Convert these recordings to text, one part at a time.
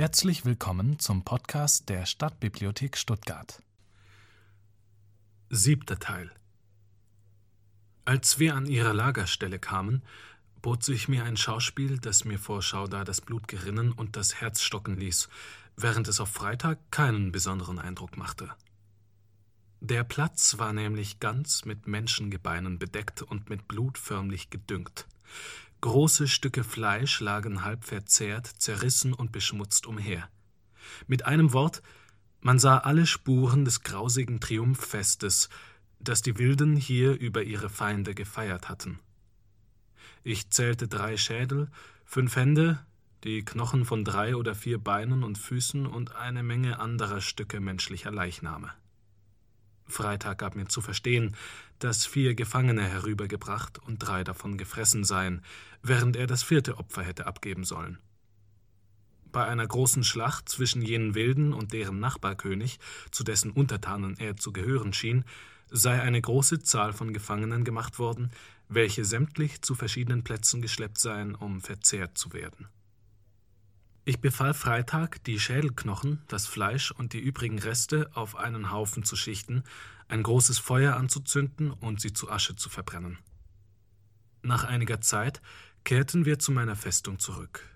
Herzlich willkommen zum Podcast der Stadtbibliothek Stuttgart. Siebter Teil Als wir an ihre Lagerstelle kamen, bot sich mir ein Schauspiel, das mir vor Schauder das Blut gerinnen und das Herz stocken ließ, während es auf Freitag keinen besonderen Eindruck machte. Der Platz war nämlich ganz mit Menschengebeinen bedeckt und mit Blut förmlich gedüngt. Große Stücke Fleisch lagen halb verzehrt, zerrissen und beschmutzt umher. Mit einem Wort, man sah alle Spuren des grausigen Triumphfestes, das die Wilden hier über ihre Feinde gefeiert hatten. Ich zählte drei Schädel, fünf Hände, die Knochen von drei oder vier Beinen und Füßen und eine Menge anderer Stücke menschlicher Leichname. Freitag gab mir zu verstehen, dass vier Gefangene herübergebracht und drei davon gefressen seien, während er das vierte Opfer hätte abgeben sollen. Bei einer großen Schlacht zwischen jenen Wilden und deren Nachbarkönig, zu dessen Untertanen er zu gehören schien, sei eine große Zahl von Gefangenen gemacht worden, welche sämtlich zu verschiedenen Plätzen geschleppt seien, um verzehrt zu werden. Ich befahl Freitag, die Schädelknochen, das Fleisch und die übrigen Reste auf einen Haufen zu schichten, ein großes Feuer anzuzünden und sie zu Asche zu verbrennen. Nach einiger Zeit kehrten wir zu meiner Festung zurück.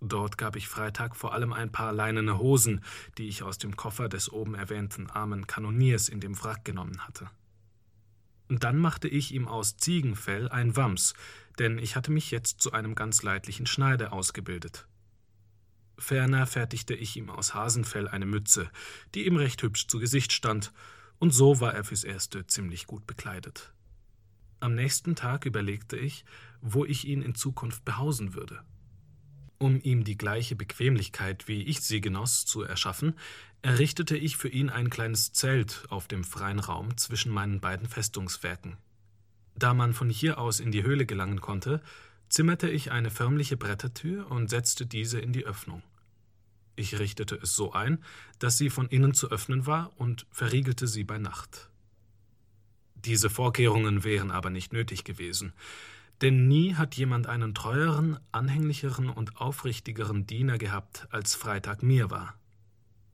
Dort gab ich Freitag vor allem ein paar leinene Hosen, die ich aus dem Koffer des oben erwähnten armen Kanoniers in dem Wrack genommen hatte. Dann machte ich ihm aus Ziegenfell ein Wams, denn ich hatte mich jetzt zu einem ganz leidlichen Schneider ausgebildet. Ferner fertigte ich ihm aus Hasenfell eine Mütze, die ihm recht hübsch zu Gesicht stand, und so war er fürs Erste ziemlich gut bekleidet. Am nächsten Tag überlegte ich, wo ich ihn in Zukunft behausen würde. Um ihm die gleiche Bequemlichkeit, wie ich sie genoss, zu erschaffen, errichtete ich für ihn ein kleines Zelt auf dem freien Raum zwischen meinen beiden Festungswerken. Da man von hier aus in die Höhle gelangen konnte, zimmerte ich eine förmliche Brettertür und setzte diese in die Öffnung. Ich richtete es so ein, dass sie von innen zu öffnen war und verriegelte sie bei Nacht. Diese Vorkehrungen wären aber nicht nötig gewesen, denn nie hat jemand einen treueren, anhänglicheren und aufrichtigeren Diener gehabt, als Freitag mir war.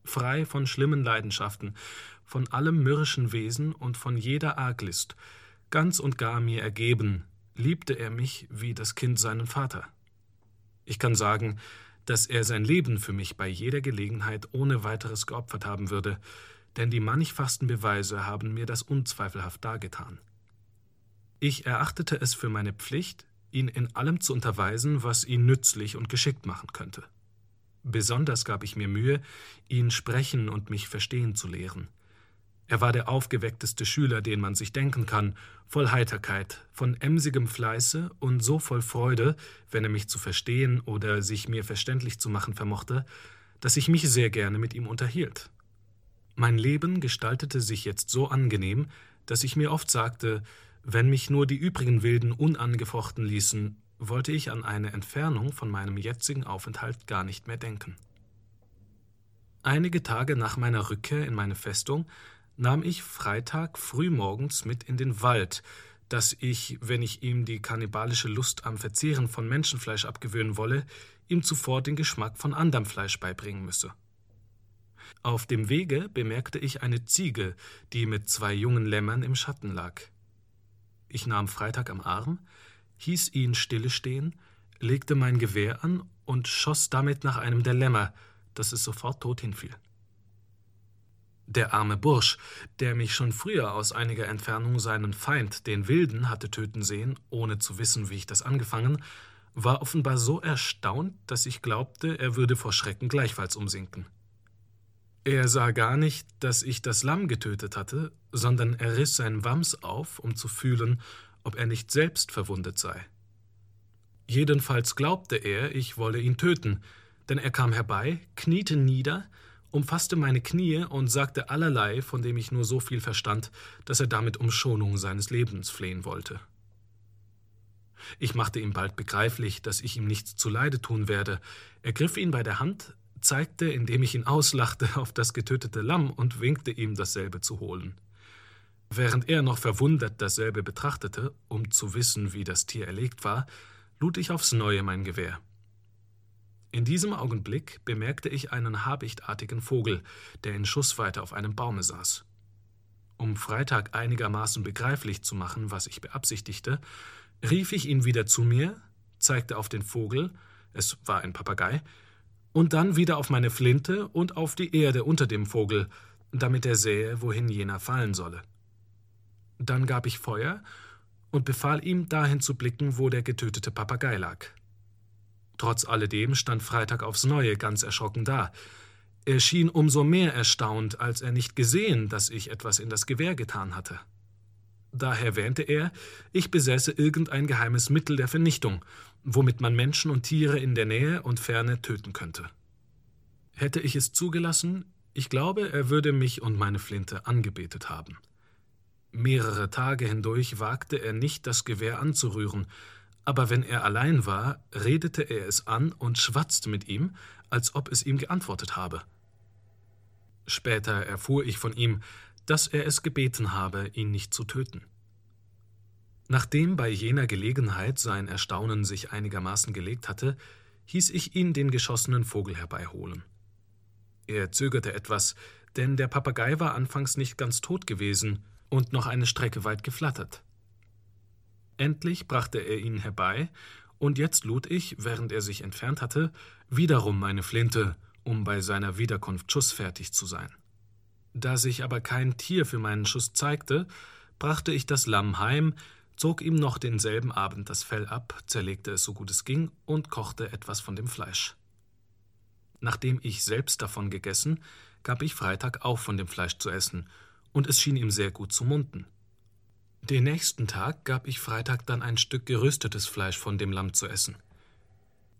Frei von schlimmen Leidenschaften, von allem mürrischen Wesen und von jeder Arglist, ganz und gar mir ergeben, liebte er mich wie das Kind seinen Vater. Ich kann sagen, dass er sein Leben für mich bei jeder Gelegenheit ohne weiteres geopfert haben würde, denn die mannigfachsten Beweise haben mir das unzweifelhaft dargetan. Ich erachtete es für meine Pflicht, ihn in allem zu unterweisen, was ihn nützlich und geschickt machen könnte. Besonders gab ich mir Mühe, ihn sprechen und mich verstehen zu lehren. Er war der aufgeweckteste Schüler, den man sich denken kann, voll Heiterkeit, von emsigem Fleiße und so voll Freude, wenn er mich zu verstehen oder sich mir verständlich zu machen vermochte, dass ich mich sehr gerne mit ihm unterhielt. Mein Leben gestaltete sich jetzt so angenehm, dass ich mir oft sagte, wenn mich nur die übrigen Wilden unangefochten ließen, wollte ich an eine Entfernung von meinem jetzigen Aufenthalt gar nicht mehr denken. Einige Tage nach meiner Rückkehr in meine Festung nahm ich Freitag frühmorgens mit in den Wald, dass ich, wenn ich ihm die kannibalische Lust am Verzehren von Menschenfleisch abgewöhnen wolle, ihm zuvor den Geschmack von anderem Fleisch beibringen müsse. Auf dem Wege bemerkte ich eine Ziege, die mit zwei jungen Lämmern im Schatten lag. Ich nahm Freitag am Arm, hieß ihn stille stehen, legte mein Gewehr an und schoss damit nach einem der Lämmer, dass es sofort tot hinfiel. Der arme Bursch, der mich schon früher aus einiger Entfernung seinen Feind, den Wilden, hatte töten sehen, ohne zu wissen, wie ich das angefangen, war offenbar so erstaunt, dass ich glaubte, er würde vor Schrecken gleichfalls umsinken. Er sah gar nicht, dass ich das Lamm getötet hatte, sondern er riss sein Wams auf, um zu fühlen, ob er nicht selbst verwundet sei. Jedenfalls glaubte er, ich wolle ihn töten, denn er kam herbei, kniete nieder, umfasste meine Knie und sagte allerlei, von dem ich nur so viel verstand, dass er damit um Schonung seines Lebens flehen wollte. Ich machte ihm bald begreiflich, dass ich ihm nichts zuleide tun werde, ergriff ihn bei der Hand, zeigte, indem ich ihn auslachte, auf das getötete Lamm und winkte ihm, dasselbe zu holen. Während er noch verwundert dasselbe betrachtete, um zu wissen, wie das Tier erlegt war, lud ich aufs neue mein Gewehr. In diesem Augenblick bemerkte ich einen habichtartigen Vogel, der in Schussweite auf einem Baume saß. Um Freitag einigermaßen begreiflich zu machen, was ich beabsichtigte, rief ich ihn wieder zu mir, zeigte auf den Vogel, es war ein Papagei, und dann wieder auf meine Flinte und auf die Erde unter dem Vogel, damit er sähe, wohin jener fallen solle. Dann gab ich Feuer und befahl ihm, dahin zu blicken, wo der getötete Papagei lag. Trotz alledem stand Freitag aufs Neue ganz erschrocken da. Er schien umso mehr erstaunt, als er nicht gesehen, dass ich etwas in das Gewehr getan hatte. Daher wähnte er, ich besäße irgendein geheimes Mittel der Vernichtung, womit man Menschen und Tiere in der Nähe und Ferne töten könnte. Hätte ich es zugelassen, ich glaube, er würde mich und meine Flinte angebetet haben. Mehrere Tage hindurch wagte er nicht, das Gewehr anzurühren, aber wenn er allein war, redete er es an und schwatzte mit ihm, als ob es ihm geantwortet habe. Später erfuhr ich von ihm, dass er es gebeten habe, ihn nicht zu töten. Nachdem bei jener Gelegenheit sein Erstaunen sich einigermaßen gelegt hatte, hieß ich ihn den geschossenen Vogel herbeiholen. Er zögerte etwas, denn der Papagei war anfangs nicht ganz tot gewesen und noch eine Strecke weit geflattert. Endlich brachte er ihn herbei, und jetzt lud ich, während er sich entfernt hatte, wiederum meine Flinte, um bei seiner Wiederkunft schussfertig zu sein. Da sich aber kein Tier für meinen Schuss zeigte, brachte ich das Lamm heim, zog ihm noch denselben Abend das Fell ab, zerlegte es so gut es ging und kochte etwas von dem Fleisch. Nachdem ich selbst davon gegessen, gab ich Freitag auch von dem Fleisch zu essen, und es schien ihm sehr gut zu munden. Den nächsten Tag gab ich Freitag dann ein Stück geröstetes Fleisch von dem Lamm zu essen.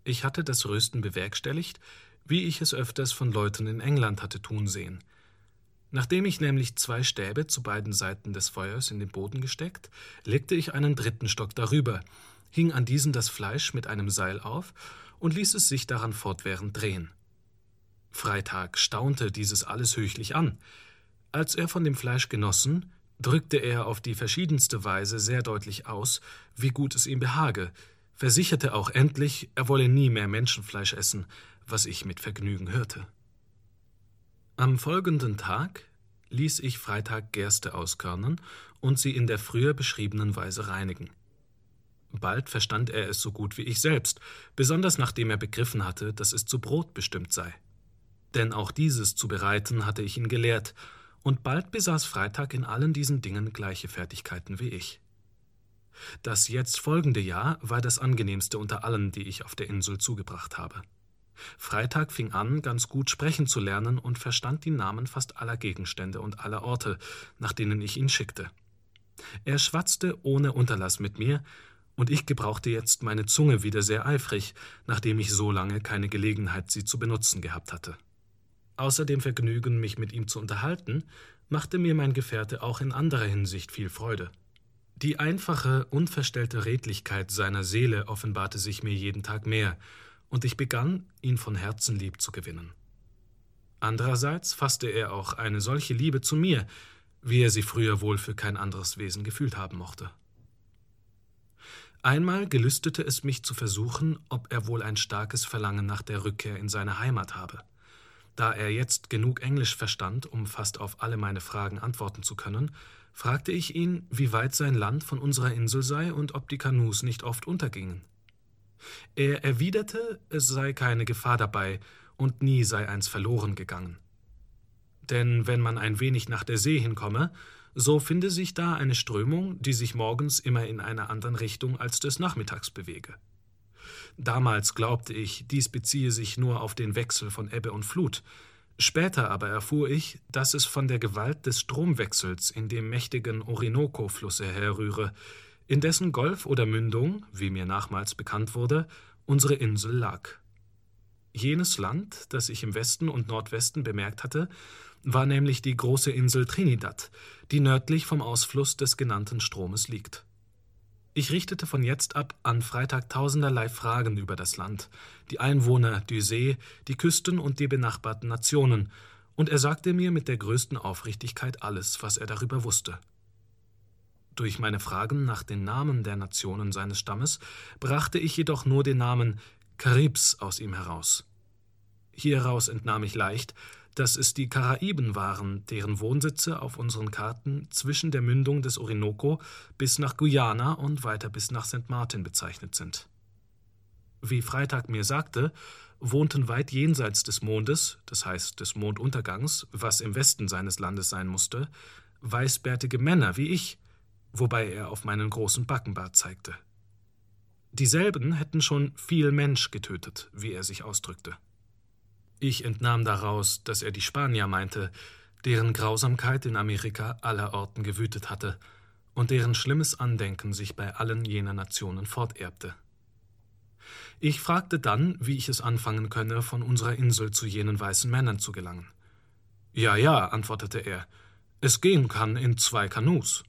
Ich hatte das Rösten bewerkstelligt, wie ich es öfters von Leuten in England hatte tun sehen. Nachdem ich nämlich zwei Stäbe zu beiden Seiten des Feuers in den Boden gesteckt, legte ich einen dritten Stock darüber, hing an diesen das Fleisch mit einem Seil auf und ließ es sich daran fortwährend drehen. Freitag staunte dieses alles höchlich an. Als er von dem Fleisch genossen, drückte er auf die verschiedenste Weise sehr deutlich aus, wie gut es ihm behage, versicherte auch endlich, er wolle nie mehr Menschenfleisch essen, was ich mit Vergnügen hörte. Am folgenden Tag ließ ich Freitag Gerste auskörnen und sie in der früher beschriebenen Weise reinigen. Bald verstand er es so gut wie ich selbst, besonders nachdem er begriffen hatte, dass es zu Brot bestimmt sei. Denn auch dieses zu bereiten hatte ich ihn gelehrt, und bald besaß Freitag in allen diesen Dingen gleiche Fertigkeiten wie ich. Das jetzt folgende Jahr war das angenehmste unter allen, die ich auf der Insel zugebracht habe. Freitag fing an, ganz gut sprechen zu lernen und verstand die Namen fast aller Gegenstände und aller Orte, nach denen ich ihn schickte. Er schwatzte ohne Unterlass mit mir, und ich gebrauchte jetzt meine Zunge wieder sehr eifrig, nachdem ich so lange keine Gelegenheit, sie zu benutzen gehabt hatte. Außer dem Vergnügen, mich mit ihm zu unterhalten, machte mir mein Gefährte auch in anderer Hinsicht viel Freude. Die einfache, unverstellte Redlichkeit seiner Seele offenbarte sich mir jeden Tag mehr, und ich begann, ihn von Herzen lieb zu gewinnen. Andererseits fasste er auch eine solche Liebe zu mir, wie er sie früher wohl für kein anderes Wesen gefühlt haben mochte. Einmal gelüstete es mich zu versuchen, ob er wohl ein starkes Verlangen nach der Rückkehr in seine Heimat habe. Da er jetzt genug Englisch verstand, um fast auf alle meine Fragen antworten zu können, fragte ich ihn, wie weit sein Land von unserer Insel sei und ob die Kanus nicht oft untergingen. Er erwiderte, es sei keine Gefahr dabei und nie sei eins verloren gegangen. Denn wenn man ein wenig nach der See hinkomme, so finde sich da eine Strömung, die sich morgens immer in einer anderen Richtung als des Nachmittags bewege. Damals glaubte ich, dies beziehe sich nur auf den Wechsel von Ebbe und Flut. Später aber erfuhr ich, dass es von der Gewalt des Stromwechsels in dem mächtigen Orinoco-Flusse herrühre, in dessen Golf oder Mündung, wie mir nachmals bekannt wurde, unsere Insel lag. Jenes Land, das ich im Westen und Nordwesten bemerkt hatte, war nämlich die große Insel Trinidad, die nördlich vom Ausfluss des genannten Stromes liegt. Ich richtete von jetzt ab an Freitag tausenderlei Fragen über das Land, die Einwohner, die See, die Küsten und die benachbarten Nationen, und er sagte mir mit der größten Aufrichtigkeit alles, was er darüber wusste. Durch meine Fragen nach den Namen der Nationen seines Stammes brachte ich jedoch nur den Namen Karibs aus ihm heraus. Hieraus entnahm ich leicht, dass es die Karaiben waren, deren Wohnsitze auf unseren Karten zwischen der Mündung des Orinoco bis nach Guyana und weiter bis nach St. Martin bezeichnet sind. Wie Freitag mir sagte, wohnten weit jenseits des Mondes, das heißt des Monduntergangs, was im Westen seines Landes sein musste, weißbärtige Männer wie ich, wobei er auf meinen großen Backenbart zeigte. Dieselben hätten schon viel Mensch getötet, wie er sich ausdrückte. Ich entnahm daraus, dass er die Spanier meinte, deren Grausamkeit in Amerika allerorten gewütet hatte und deren schlimmes Andenken sich bei allen jener Nationen forterbte. Ich fragte dann, wie ich es anfangen könne, von unserer Insel zu jenen weißen Männern zu gelangen. Ja, ja, antwortete er, es gehen kann in zwei Kanus.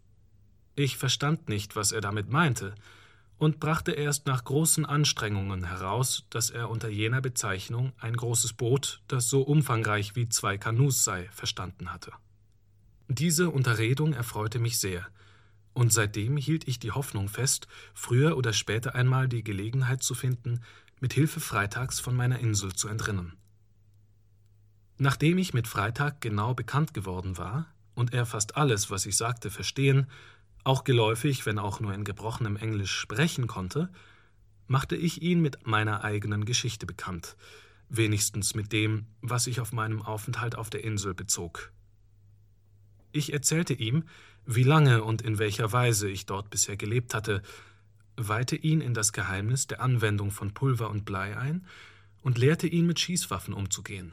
Ich verstand nicht, was er damit meinte, und brachte erst nach großen Anstrengungen heraus, dass er unter jener Bezeichnung ein großes Boot, das so umfangreich wie zwei Kanus sei, verstanden hatte. Diese Unterredung erfreute mich sehr, und seitdem hielt ich die Hoffnung fest, früher oder später einmal die Gelegenheit zu finden, mit Hilfe Freitags von meiner Insel zu entrinnen. Nachdem ich mit Freitag genau bekannt geworden war und er fast alles, was ich sagte, verstehen auch geläufig, wenn auch nur in gebrochenem Englisch sprechen konnte, machte ich ihn mit meiner eigenen Geschichte bekannt, wenigstens mit dem, was sich auf meinem Aufenthalt auf der Insel bezog. Ich erzählte ihm, wie lange und in welcher Weise ich dort bisher gelebt hatte, weihte ihn in das Geheimnis der Anwendung von Pulver und Blei ein und lehrte ihn mit Schießwaffen umzugehen.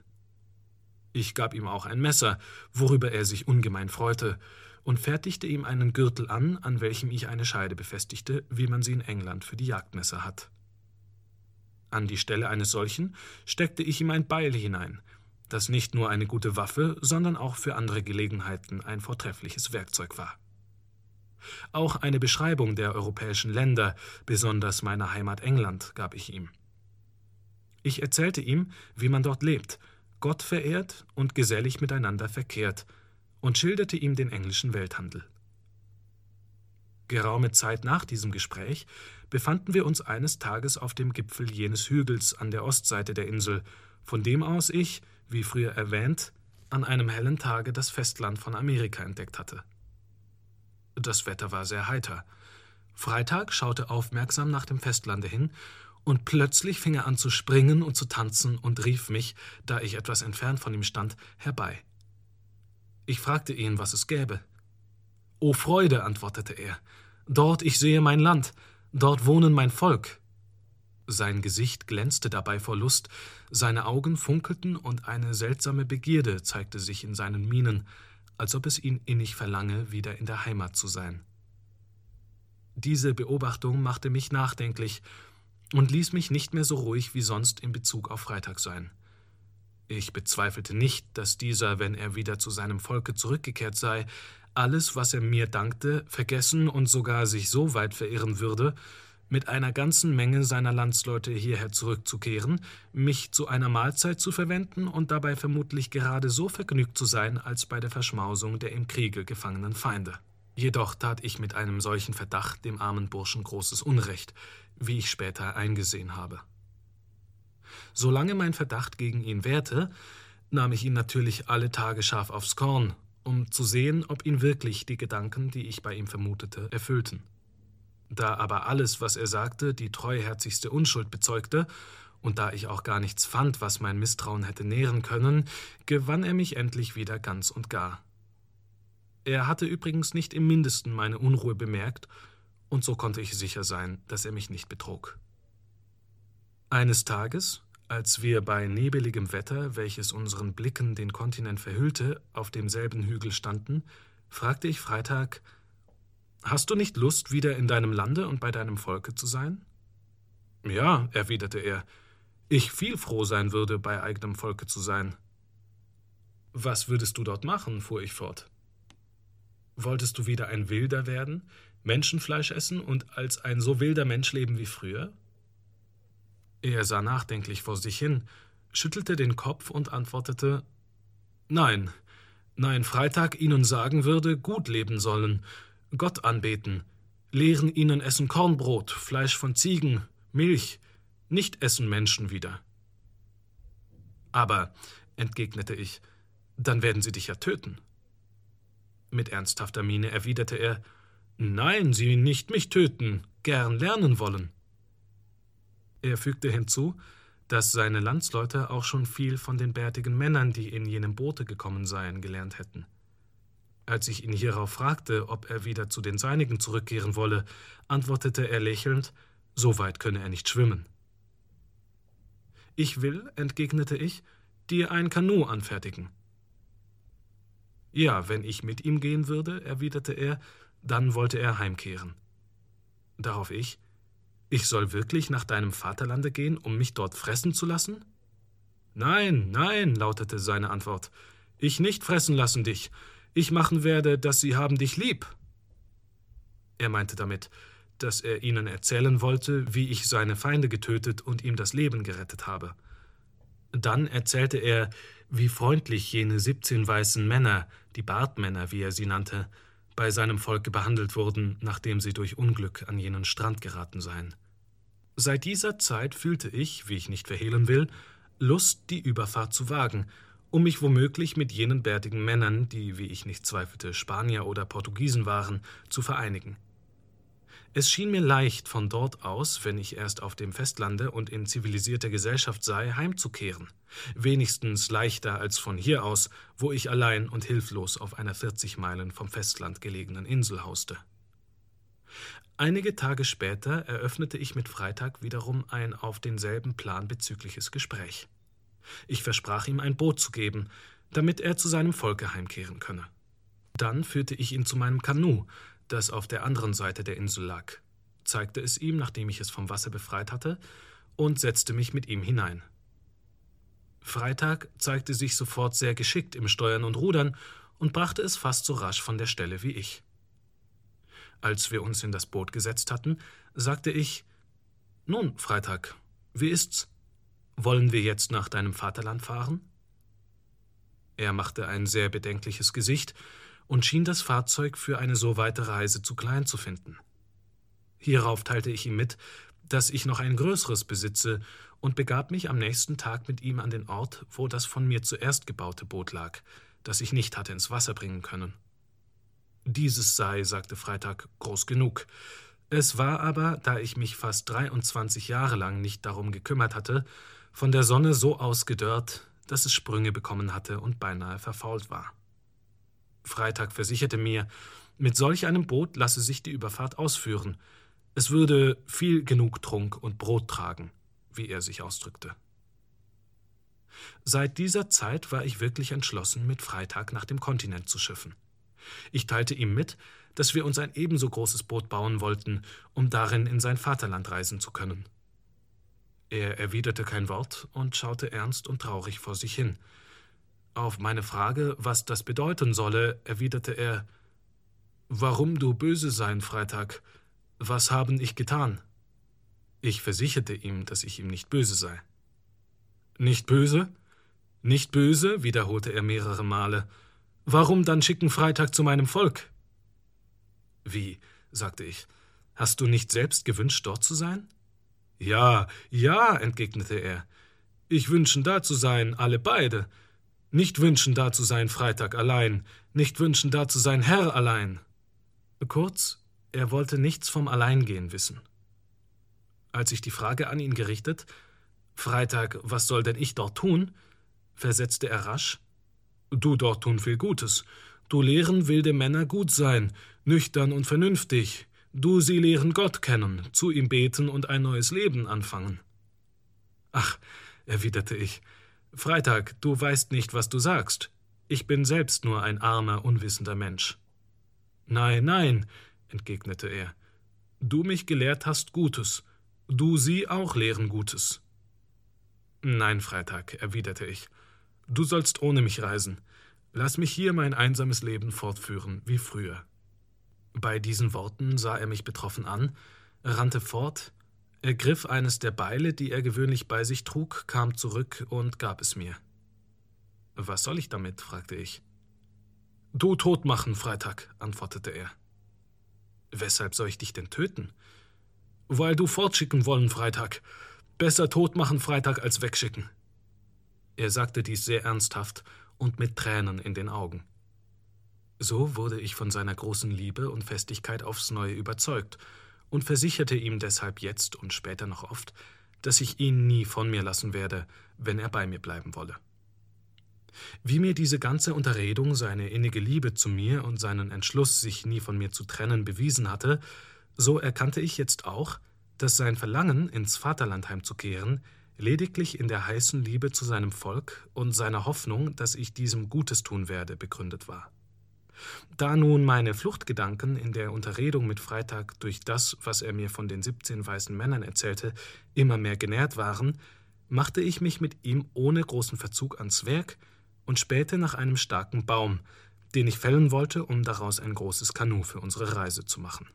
Ich gab ihm auch ein Messer, worüber er sich ungemein freute, und fertigte ihm einen Gürtel an, an welchem ich eine Scheide befestigte, wie man sie in England für die Jagdmesser hat. An die Stelle eines solchen steckte ich ihm ein Beil hinein, das nicht nur eine gute Waffe, sondern auch für andere Gelegenheiten ein vortreffliches Werkzeug war. Auch eine Beschreibung der europäischen Länder, besonders meiner Heimat England, gab ich ihm. Ich erzählte ihm, wie man dort lebt, Gott verehrt und gesellig miteinander verkehrt, und schilderte ihm den englischen Welthandel. Geraume Zeit nach diesem Gespräch befanden wir uns eines Tages auf dem Gipfel jenes Hügels an der Ostseite der Insel, von dem aus ich, wie früher erwähnt, an einem hellen Tage das Festland von Amerika entdeckt hatte. Das Wetter war sehr heiter. Freitag schaute aufmerksam nach dem Festlande hin, und plötzlich fing er an zu springen und zu tanzen und rief mich, da ich etwas entfernt von ihm stand, herbei. Ich fragte ihn, was es gäbe. O Freude, antwortete er, dort ich sehe mein Land, dort wohnen mein Volk. Sein Gesicht glänzte dabei vor Lust, seine Augen funkelten und eine seltsame Begierde zeigte sich in seinen Mienen, als ob es ihn innig verlange, wieder in der Heimat zu sein. Diese Beobachtung machte mich nachdenklich und ließ mich nicht mehr so ruhig wie sonst in Bezug auf Freitag sein. Ich bezweifelte nicht, dass dieser, wenn er wieder zu seinem Volke zurückgekehrt sei, alles, was er mir dankte, vergessen und sogar sich so weit verirren würde, mit einer ganzen Menge seiner Landsleute hierher zurückzukehren, mich zu einer Mahlzeit zu verwenden und dabei vermutlich gerade so vergnügt zu sein, als bei der Verschmausung der im Kriege gefangenen Feinde. Jedoch tat ich mit einem solchen Verdacht dem armen Burschen großes Unrecht, wie ich später eingesehen habe. Solange mein Verdacht gegen ihn währte, nahm ich ihn natürlich alle Tage scharf aufs Korn, um zu sehen, ob ihn wirklich die Gedanken, die ich bei ihm vermutete, erfüllten. Da aber alles, was er sagte, die treuherzigste Unschuld bezeugte, und da ich auch gar nichts fand, was mein Misstrauen hätte nähren können, gewann er mich endlich wieder ganz und gar. Er hatte übrigens nicht im mindesten meine Unruhe bemerkt, und so konnte ich sicher sein, dass er mich nicht betrog. Eines Tages, als wir bei nebeligem Wetter, welches unseren Blicken den Kontinent verhüllte, auf demselben Hügel standen, fragte ich Freitag Hast du nicht Lust, wieder in deinem Lande und bei deinem Volke zu sein? Ja, erwiderte er, ich viel froh sein würde, bei eigenem Volke zu sein. Was würdest du dort machen? fuhr ich fort. Wolltest du wieder ein Wilder werden, Menschenfleisch essen und als ein so wilder Mensch leben wie früher? Er sah nachdenklich vor sich hin, schüttelte den Kopf und antwortete Nein, nein, Freitag ihnen sagen würde, gut leben sollen, Gott anbeten, lehren ihnen essen Kornbrot, Fleisch von Ziegen, Milch, nicht essen Menschen wieder. Aber, entgegnete ich, dann werden sie dich ja töten. Mit ernsthafter Miene erwiderte er Nein, sie nicht mich töten, gern lernen wollen. Er fügte hinzu, dass seine Landsleute auch schon viel von den bärtigen Männern, die in jenem Boote gekommen seien, gelernt hätten. Als ich ihn hierauf fragte, ob er wieder zu den Seinigen zurückkehren wolle, antwortete er lächelnd, so weit könne er nicht schwimmen. Ich will, entgegnete ich, dir ein Kanu anfertigen. Ja, wenn ich mit ihm gehen würde, erwiderte er, dann wollte er heimkehren. Darauf ich, ich soll wirklich nach deinem Vaterlande gehen, um mich dort fressen zu lassen? Nein, nein, lautete seine Antwort, ich nicht fressen lassen dich, ich machen werde, dass sie haben dich lieb. Er meinte damit, dass er ihnen erzählen wollte, wie ich seine Feinde getötet und ihm das Leben gerettet habe. Dann erzählte er, wie freundlich jene siebzehn weißen Männer, die Bartmänner, wie er sie nannte, bei seinem Volke behandelt wurden, nachdem sie durch Unglück an jenen Strand geraten seien. Seit dieser Zeit fühlte ich, wie ich nicht verhehlen will, Lust, die Überfahrt zu wagen, um mich womöglich mit jenen bärtigen Männern, die, wie ich nicht zweifelte, Spanier oder Portugiesen waren, zu vereinigen. Es schien mir leicht, von dort aus, wenn ich erst auf dem Festlande und in zivilisierter Gesellschaft sei, heimzukehren. Wenigstens leichter als von hier aus, wo ich allein und hilflos auf einer 40 Meilen vom Festland gelegenen Insel hauste. Einige Tage später eröffnete ich mit Freitag wiederum ein auf denselben Plan bezügliches Gespräch. Ich versprach ihm ein Boot zu geben, damit er zu seinem Volke heimkehren könne. Dann führte ich ihn zu meinem Kanu, das auf der anderen Seite der Insel lag, zeigte es ihm, nachdem ich es vom Wasser befreit hatte, und setzte mich mit ihm hinein. Freitag zeigte sich sofort sehr geschickt im Steuern und Rudern und brachte es fast so rasch von der Stelle wie ich. Als wir uns in das Boot gesetzt hatten, sagte ich Nun, Freitag, wie ist's? Wollen wir jetzt nach deinem Vaterland fahren? Er machte ein sehr bedenkliches Gesicht und schien das Fahrzeug für eine so weite Reise zu klein zu finden. Hierauf teilte ich ihm mit, dass ich noch ein größeres besitze und begab mich am nächsten Tag mit ihm an den Ort, wo das von mir zuerst gebaute Boot lag, das ich nicht hatte ins Wasser bringen können. Dieses sei, sagte Freitag, groß genug. Es war aber, da ich mich fast 23 Jahre lang nicht darum gekümmert hatte, von der Sonne so ausgedörrt, dass es Sprünge bekommen hatte und beinahe verfault war. Freitag versicherte mir, mit solch einem Boot lasse sich die Überfahrt ausführen. Es würde viel Genugtrunk und Brot tragen, wie er sich ausdrückte. Seit dieser Zeit war ich wirklich entschlossen, mit Freitag nach dem Kontinent zu schiffen. Ich teilte ihm mit, dass wir uns ein ebenso großes Boot bauen wollten, um darin in sein Vaterland reisen zu können. Er erwiderte kein Wort und schaute ernst und traurig vor sich hin. Auf meine Frage, was das bedeuten solle, erwiderte er Warum du böse sein, Freitag? Was haben ich getan? Ich versicherte ihm, dass ich ihm nicht böse sei. Nicht böse? Nicht böse? wiederholte er mehrere Male. Warum dann schicken Freitag zu meinem Volk? Wie? sagte ich. Hast du nicht selbst gewünscht, dort zu sein? Ja, ja, entgegnete er. Ich wünschen da zu sein, alle beide. Nicht wünschen da zu sein Freitag allein, nicht wünschen da zu sein Herr allein. Kurz, er wollte nichts vom Alleingehen wissen. Als ich die Frage an ihn gerichtet, Freitag, was soll denn ich dort tun? versetzte er rasch, Du dort tun viel Gutes. Du lehren wilde Männer gut sein, nüchtern und vernünftig. Du sie lehren Gott kennen, zu ihm beten und ein neues Leben anfangen. Ach, erwiderte ich, Freitag, du weißt nicht, was du sagst. Ich bin selbst nur ein armer, unwissender Mensch. Nein, nein, entgegnete er. Du mich gelehrt hast Gutes. Du sie auch lehren Gutes. Nein, Freitag, erwiderte ich. Du sollst ohne mich reisen. Lass mich hier mein einsames Leben fortführen, wie früher. Bei diesen Worten sah er mich betroffen an, rannte fort, ergriff eines der Beile, die er gewöhnlich bei sich trug, kam zurück und gab es mir. Was soll ich damit? fragte ich. Du tot machen, Freitag, antwortete er. Weshalb soll ich dich denn töten? Weil du fortschicken wollen, Freitag. Besser tot machen Freitag als wegschicken. Er sagte dies sehr ernsthaft und mit Tränen in den Augen. So wurde ich von seiner großen Liebe und Festigkeit aufs neue überzeugt und versicherte ihm deshalb jetzt und später noch oft, dass ich ihn nie von mir lassen werde, wenn er bei mir bleiben wolle. Wie mir diese ganze Unterredung seine innige Liebe zu mir und seinen Entschluss, sich nie von mir zu trennen, bewiesen hatte, so erkannte ich jetzt auch, dass sein Verlangen, ins Vaterland heimzukehren, lediglich in der heißen Liebe zu seinem Volk und seiner Hoffnung, dass ich diesem Gutes tun werde, begründet war. Da nun meine Fluchtgedanken in der Unterredung mit Freitag durch das, was er mir von den siebzehn weißen Männern erzählte, immer mehr genährt waren, machte ich mich mit ihm ohne großen Verzug ans Werk und spähte nach einem starken Baum, den ich fällen wollte, um daraus ein großes Kanu für unsere Reise zu machen.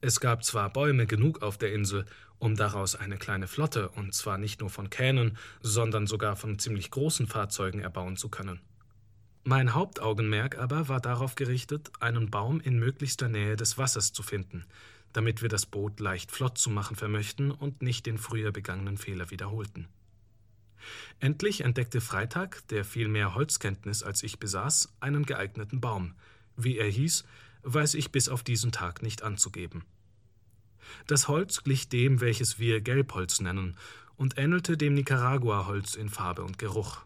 Es gab zwar Bäume genug auf der Insel, um daraus eine kleine Flotte, und zwar nicht nur von Kähnen, sondern sogar von ziemlich großen Fahrzeugen erbauen zu können. Mein Hauptaugenmerk aber war darauf gerichtet, einen Baum in möglichster Nähe des Wassers zu finden, damit wir das Boot leicht flott zu machen vermöchten und nicht den früher begangenen Fehler wiederholten. Endlich entdeckte Freitag, der viel mehr Holzkenntnis als ich besaß, einen geeigneten Baum. Wie er hieß, weiß ich bis auf diesen Tag nicht anzugeben. Das Holz glich dem, welches wir Gelbholz nennen, und ähnelte dem Nicaragua-Holz in Farbe und Geruch.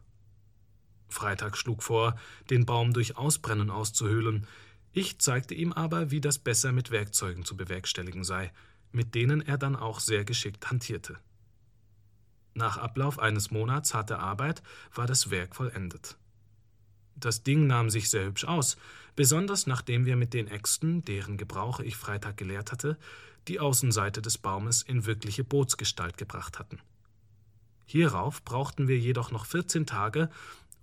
Freitag schlug vor, den Baum durch Ausbrennen auszuhöhlen. Ich zeigte ihm aber, wie das besser mit Werkzeugen zu bewerkstelligen sei, mit denen er dann auch sehr geschickt hantierte. Nach Ablauf eines Monats harter Arbeit war das Werk vollendet. Das Ding nahm sich sehr hübsch aus, besonders nachdem wir mit den Äxten, deren Gebrauch ich Freitag gelehrt hatte, die Außenseite des Baumes in wirkliche Bootsgestalt gebracht hatten. Hierauf brauchten wir jedoch noch 14 Tage,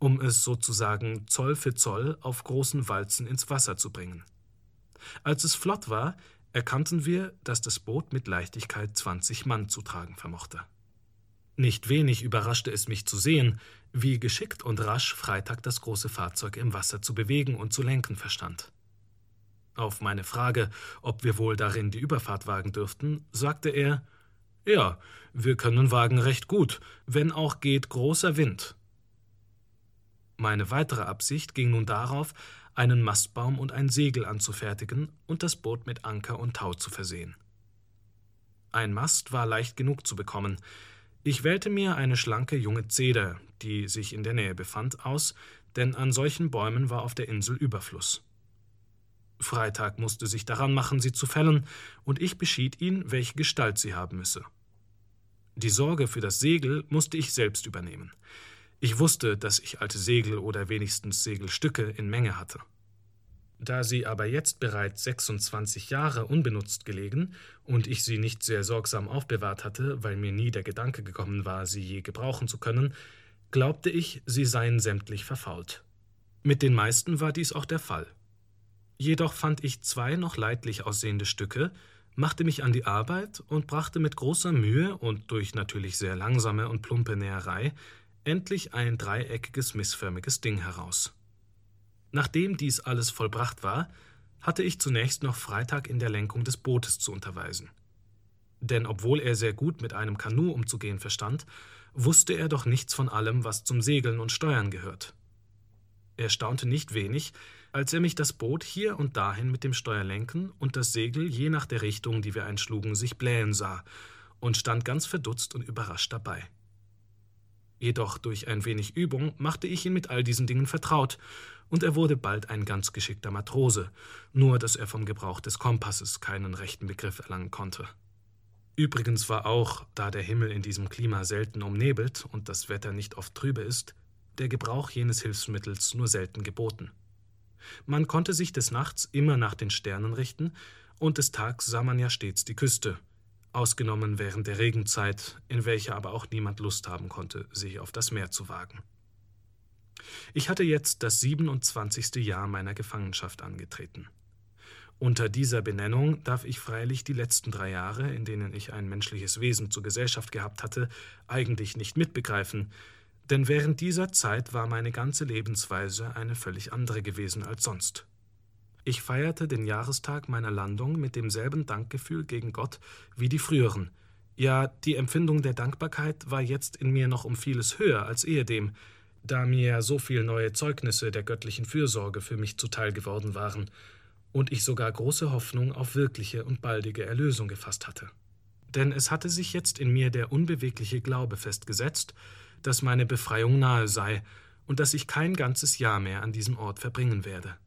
um es sozusagen Zoll für Zoll auf großen Walzen ins Wasser zu bringen. Als es flott war, erkannten wir, dass das Boot mit Leichtigkeit 20 Mann zu tragen vermochte. Nicht wenig überraschte es mich zu sehen, wie geschickt und rasch Freitag das große Fahrzeug im Wasser zu bewegen und zu lenken verstand. Auf meine Frage, ob wir wohl darin die Überfahrt wagen dürften, sagte er Ja, wir können wagen recht gut, wenn auch geht großer Wind. Meine weitere Absicht ging nun darauf, einen Mastbaum und ein Segel anzufertigen und das Boot mit Anker und Tau zu versehen. Ein Mast war leicht genug zu bekommen. Ich wählte mir eine schlanke junge Zeder, die sich in der Nähe befand, aus, denn an solchen Bäumen war auf der Insel Überfluss. Freitag musste sich daran machen, sie zu fällen, und ich beschied ihn, welche Gestalt sie haben müsse. Die Sorge für das Segel musste ich selbst übernehmen. Ich wusste, dass ich alte Segel oder wenigstens Segelstücke in Menge hatte. Da sie aber jetzt bereits 26 Jahre unbenutzt gelegen und ich sie nicht sehr sorgsam aufbewahrt hatte, weil mir nie der Gedanke gekommen war, sie je gebrauchen zu können, glaubte ich, sie seien sämtlich verfault. Mit den meisten war dies auch der Fall. Jedoch fand ich zwei noch leidlich aussehende Stücke, machte mich an die Arbeit und brachte mit großer Mühe und durch natürlich sehr langsame und plumpe Näherei endlich ein dreieckiges, missförmiges Ding heraus. Nachdem dies alles vollbracht war, hatte ich zunächst noch Freitag in der Lenkung des Bootes zu unterweisen. Denn obwohl er sehr gut mit einem Kanu umzugehen verstand, wusste er doch nichts von allem, was zum Segeln und Steuern gehört. Er staunte nicht wenig, als er mich das Boot hier und dahin mit dem Steuer lenken und das Segel je nach der Richtung, die wir einschlugen, sich blähen sah, und stand ganz verdutzt und überrascht dabei. Jedoch durch ein wenig Übung machte ich ihn mit all diesen Dingen vertraut, und er wurde bald ein ganz geschickter Matrose, nur dass er vom Gebrauch des Kompasses keinen rechten Begriff erlangen konnte. Übrigens war auch, da der Himmel in diesem Klima selten umnebelt und das Wetter nicht oft trübe ist, der Gebrauch jenes Hilfsmittels nur selten geboten. Man konnte sich des Nachts immer nach den Sternen richten, und des Tags sah man ja stets die Küste, ausgenommen während der Regenzeit, in welcher aber auch niemand Lust haben konnte, sich auf das Meer zu wagen. Ich hatte jetzt das 27. Jahr meiner Gefangenschaft angetreten. Unter dieser Benennung darf ich freilich die letzten drei Jahre, in denen ich ein menschliches Wesen zur Gesellschaft gehabt hatte, eigentlich nicht mitbegreifen, denn während dieser Zeit war meine ganze Lebensweise eine völlig andere gewesen als sonst. Ich feierte den Jahrestag meiner Landung mit demselben Dankgefühl gegen Gott wie die früheren, Ja, die Empfindung der Dankbarkeit war jetzt in mir noch um vieles höher als ehedem, da mir so viel neue Zeugnisse der göttlichen Fürsorge für mich zuteil geworden waren und ich sogar große Hoffnung auf wirkliche und baldige Erlösung gefasst hatte. Denn es hatte sich jetzt in mir der unbewegliche Glaube festgesetzt, dass meine Befreiung nahe sei und dass ich kein ganzes Jahr mehr an diesem Ort verbringen werde.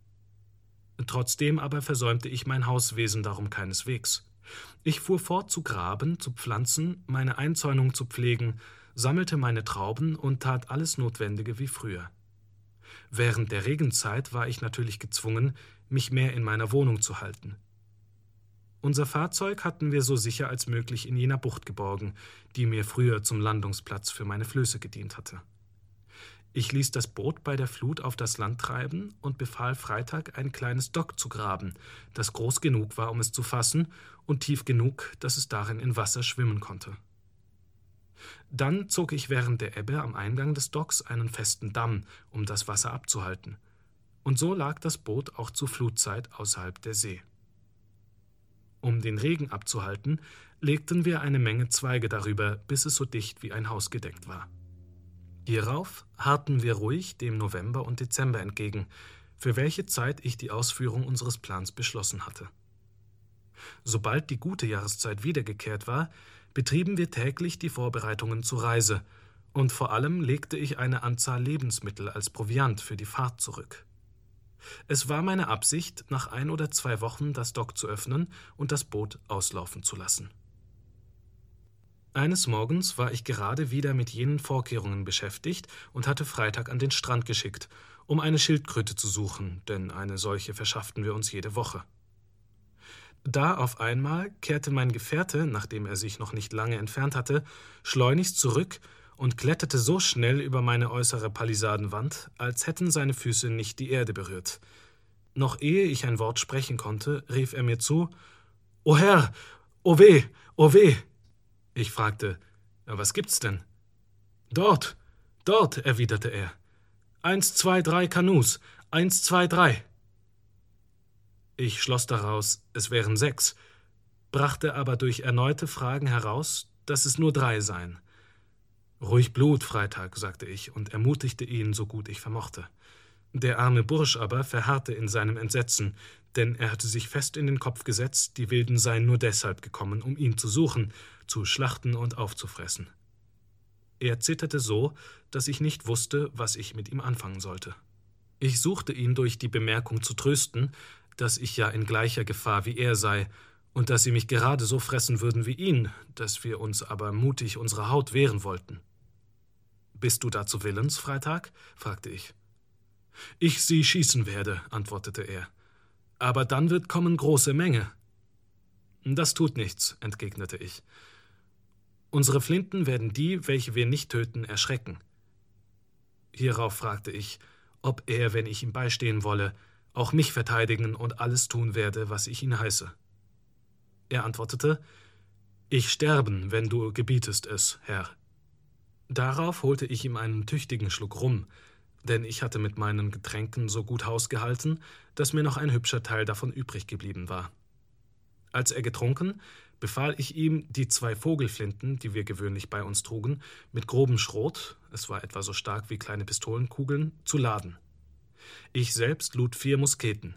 Trotzdem aber versäumte ich mein Hauswesen darum keineswegs. Ich fuhr fort zu graben, zu pflanzen, meine Einzäunung zu pflegen, sammelte meine Trauben und tat alles Notwendige wie früher. Während der Regenzeit war ich natürlich gezwungen, mich mehr in meiner Wohnung zu halten. Unser Fahrzeug hatten wir so sicher als möglich in jener Bucht geborgen, die mir früher zum Landungsplatz für meine Flöße gedient hatte. Ich ließ das Boot bei der Flut auf das Land treiben und befahl Freitag, ein kleines Dock zu graben, das groß genug war, um es zu fassen, und tief genug, dass es darin in Wasser schwimmen konnte. Dann zog ich während der Ebbe am Eingang des Docks einen festen Damm, um das Wasser abzuhalten, und so lag das Boot auch zur Flutzeit außerhalb der See. Um den Regen abzuhalten, legten wir eine Menge Zweige darüber, bis es so dicht wie ein Haus gedeckt war. Hierauf harrten wir ruhig dem November und Dezember entgegen, für welche Zeit ich die Ausführung unseres Plans beschlossen hatte. Sobald die gute Jahreszeit wiedergekehrt war, betrieben wir täglich die Vorbereitungen zur Reise, und vor allem legte ich eine Anzahl Lebensmittel als Proviant für die Fahrt zurück. Es war meine Absicht, nach ein oder zwei Wochen das Dock zu öffnen und das Boot auslaufen zu lassen. Eines Morgens war ich gerade wieder mit jenen Vorkehrungen beschäftigt und hatte Freitag an den Strand geschickt, um eine Schildkröte zu suchen, denn eine solche verschafften wir uns jede Woche. Da auf einmal kehrte mein Gefährte, nachdem er sich noch nicht lange entfernt hatte, schleunigst zurück und kletterte so schnell über meine äußere Palisadenwand, als hätten seine Füße nicht die Erde berührt. Noch ehe ich ein Wort sprechen konnte, rief er mir zu O Herr, o weh, o weh. Ich fragte, was gibt's denn? Dort, dort, erwiderte er. Eins, zwei, drei Kanus, eins, zwei, drei. Ich schloss daraus, es wären sechs, brachte aber durch erneute Fragen heraus, dass es nur drei seien. Ruhig Blut, Freitag, sagte ich und ermutigte ihn, so gut ich vermochte. Der arme Bursch aber verharrte in seinem Entsetzen, denn er hatte sich fest in den Kopf gesetzt, die Wilden seien nur deshalb gekommen, um ihn zu suchen, zu schlachten und aufzufressen. Er zitterte so, dass ich nicht wusste, was ich mit ihm anfangen sollte. Ich suchte ihn durch die Bemerkung zu trösten, dass ich ja in gleicher Gefahr wie er sei und dass sie mich gerade so fressen würden wie ihn, dass wir uns aber mutig unserer Haut wehren wollten. Bist du dazu willens, Freitag? fragte ich. Ich sie schießen werde, antwortete er. Aber dann wird kommen große Menge. Das tut nichts, entgegnete ich. Unsere Flinten werden die, welche wir nicht töten, erschrecken. Hierauf fragte ich, ob er, wenn ich ihm beistehen wolle, auch mich verteidigen und alles tun werde, was ich ihn heiße. Er antwortete Ich sterben, wenn du gebietest es, Herr. Darauf holte ich ihm einen tüchtigen Schluck Rum, denn ich hatte mit meinen Getränken so gut Haus gehalten, dass mir noch ein hübscher Teil davon übrig geblieben war. Als er getrunken, befahl ich ihm, die zwei Vogelflinten, die wir gewöhnlich bei uns trugen, mit grobem Schrot, es war etwa so stark wie kleine Pistolenkugeln, zu laden. Ich selbst lud vier Musketen,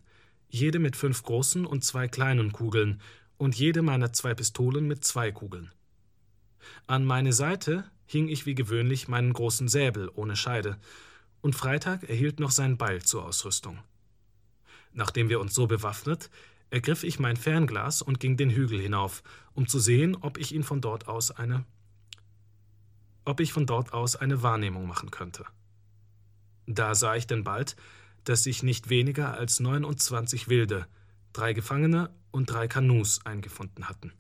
jede mit fünf großen und zwei kleinen Kugeln und jede meiner zwei Pistolen mit zwei Kugeln. An meine Seite hing ich wie gewöhnlich meinen großen Säbel ohne Scheide, und Freitag erhielt noch sein Beil zur Ausrüstung. Nachdem wir uns so bewaffnet, ergriff ich mein Fernglas und ging den Hügel hinauf, um zu sehen, ob ich ihn von dort aus eine ob ich von dort aus eine Wahrnehmung machen könnte. Da sah ich denn bald, dass sich nicht weniger als 29 Wilde, drei Gefangene und drei Kanus eingefunden hatten.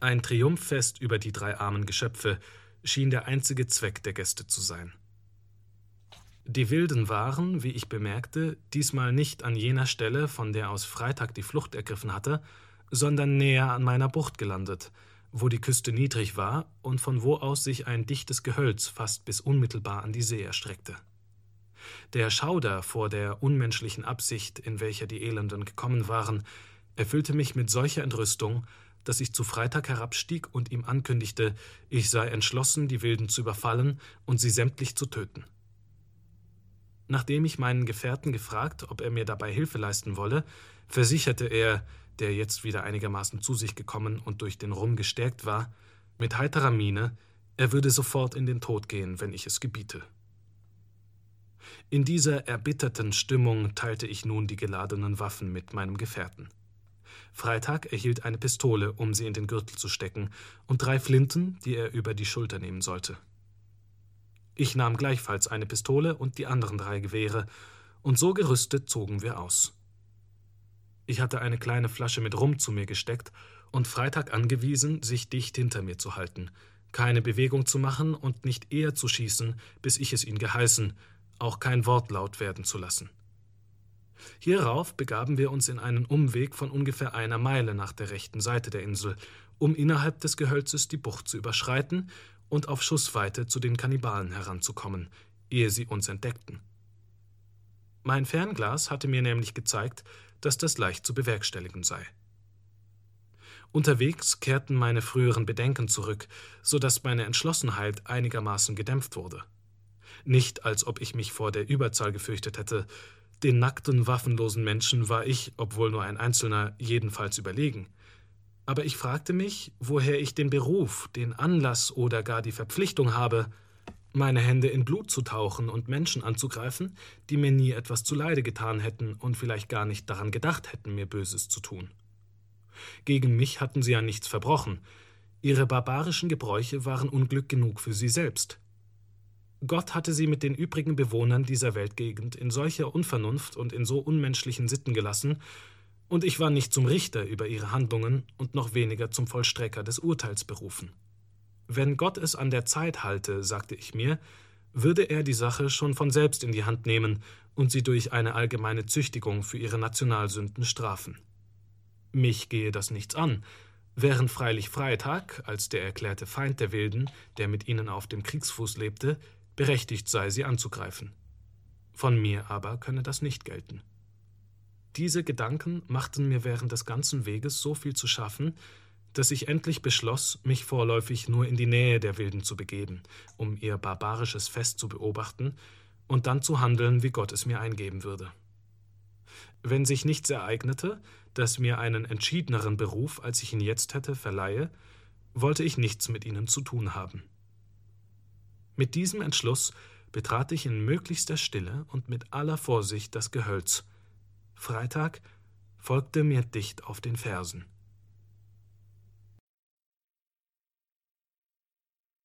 Ein Triumphfest über die drei armen Geschöpfe schien der einzige Zweck der Gäste zu sein. Die Wilden waren, wie ich bemerkte, diesmal nicht an jener Stelle, von der aus Freitag die Flucht ergriffen hatte, sondern näher an meiner Bucht gelandet, wo die Küste niedrig war und von wo aus sich ein dichtes Gehölz fast bis unmittelbar an die See erstreckte. Der Schauder vor der unmenschlichen Absicht, in welcher die Elenden gekommen waren, erfüllte mich mit solcher Entrüstung, dass ich zu Freitag herabstieg und ihm ankündigte, ich sei entschlossen, die Wilden zu überfallen und sie sämtlich zu töten. Nachdem ich meinen Gefährten gefragt, ob er mir dabei Hilfe leisten wolle, versicherte er, der jetzt wieder einigermaßen zu sich gekommen und durch den Rum gestärkt war, mit heiterer Miene, er würde sofort in den Tod gehen, wenn ich es gebiete. In dieser erbitterten Stimmung teilte ich nun die geladenen Waffen mit meinem Gefährten. Freitag erhielt eine Pistole, um sie in den Gürtel zu stecken, und drei Flinten, die er über die Schulter nehmen sollte. Ich nahm gleichfalls eine Pistole und die anderen drei Gewehre, und so gerüstet zogen wir aus. Ich hatte eine kleine Flasche mit Rum zu mir gesteckt und Freitag angewiesen, sich dicht hinter mir zu halten, keine Bewegung zu machen und nicht eher zu schießen, bis ich es ihn geheißen, auch kein Wort laut werden zu lassen. Hierauf begaben wir uns in einen Umweg von ungefähr einer Meile nach der rechten Seite der Insel, um innerhalb des Gehölzes die Bucht zu überschreiten und auf Schussweite zu den Kannibalen heranzukommen, ehe sie uns entdeckten. Mein Fernglas hatte mir nämlich gezeigt, dass das leicht zu bewerkstelligen sei. Unterwegs kehrten meine früheren Bedenken zurück, so dass meine Entschlossenheit einigermaßen gedämpft wurde. Nicht, als ob ich mich vor der Überzahl gefürchtet hätte, den nackten, waffenlosen Menschen war ich, obwohl nur ein Einzelner, jedenfalls überlegen. Aber ich fragte mich, woher ich den Beruf, den Anlass oder gar die Verpflichtung habe, meine Hände in Blut zu tauchen und Menschen anzugreifen, die mir nie etwas zuleide getan hätten und vielleicht gar nicht daran gedacht hätten, mir Böses zu tun. Gegen mich hatten sie ja nichts verbrochen, ihre barbarischen Gebräuche waren Unglück genug für sie selbst. Gott hatte sie mit den übrigen Bewohnern dieser Weltgegend in solcher Unvernunft und in so unmenschlichen Sitten gelassen, und ich war nicht zum Richter über ihre Handlungen und noch weniger zum Vollstrecker des Urteils berufen. Wenn Gott es an der Zeit halte, sagte ich mir, würde er die Sache schon von selbst in die Hand nehmen und sie durch eine allgemeine Züchtigung für ihre Nationalsünden strafen. Mich gehe das nichts an, während freilich Freitag, als der erklärte Feind der Wilden, der mit ihnen auf dem Kriegsfuß lebte, berechtigt sei, sie anzugreifen. Von mir aber könne das nicht gelten. Diese Gedanken machten mir während des ganzen Weges so viel zu schaffen, dass ich endlich beschloss, mich vorläufig nur in die Nähe der Wilden zu begeben, um ihr barbarisches Fest zu beobachten und dann zu handeln, wie Gott es mir eingeben würde. Wenn sich nichts ereignete, das mir einen entschiedeneren Beruf, als ich ihn jetzt hätte, verleihe, wollte ich nichts mit ihnen zu tun haben. Mit diesem Entschluss betrat ich in möglichster Stille und mit aller Vorsicht das Gehölz. Freitag folgte mir dicht auf den Fersen.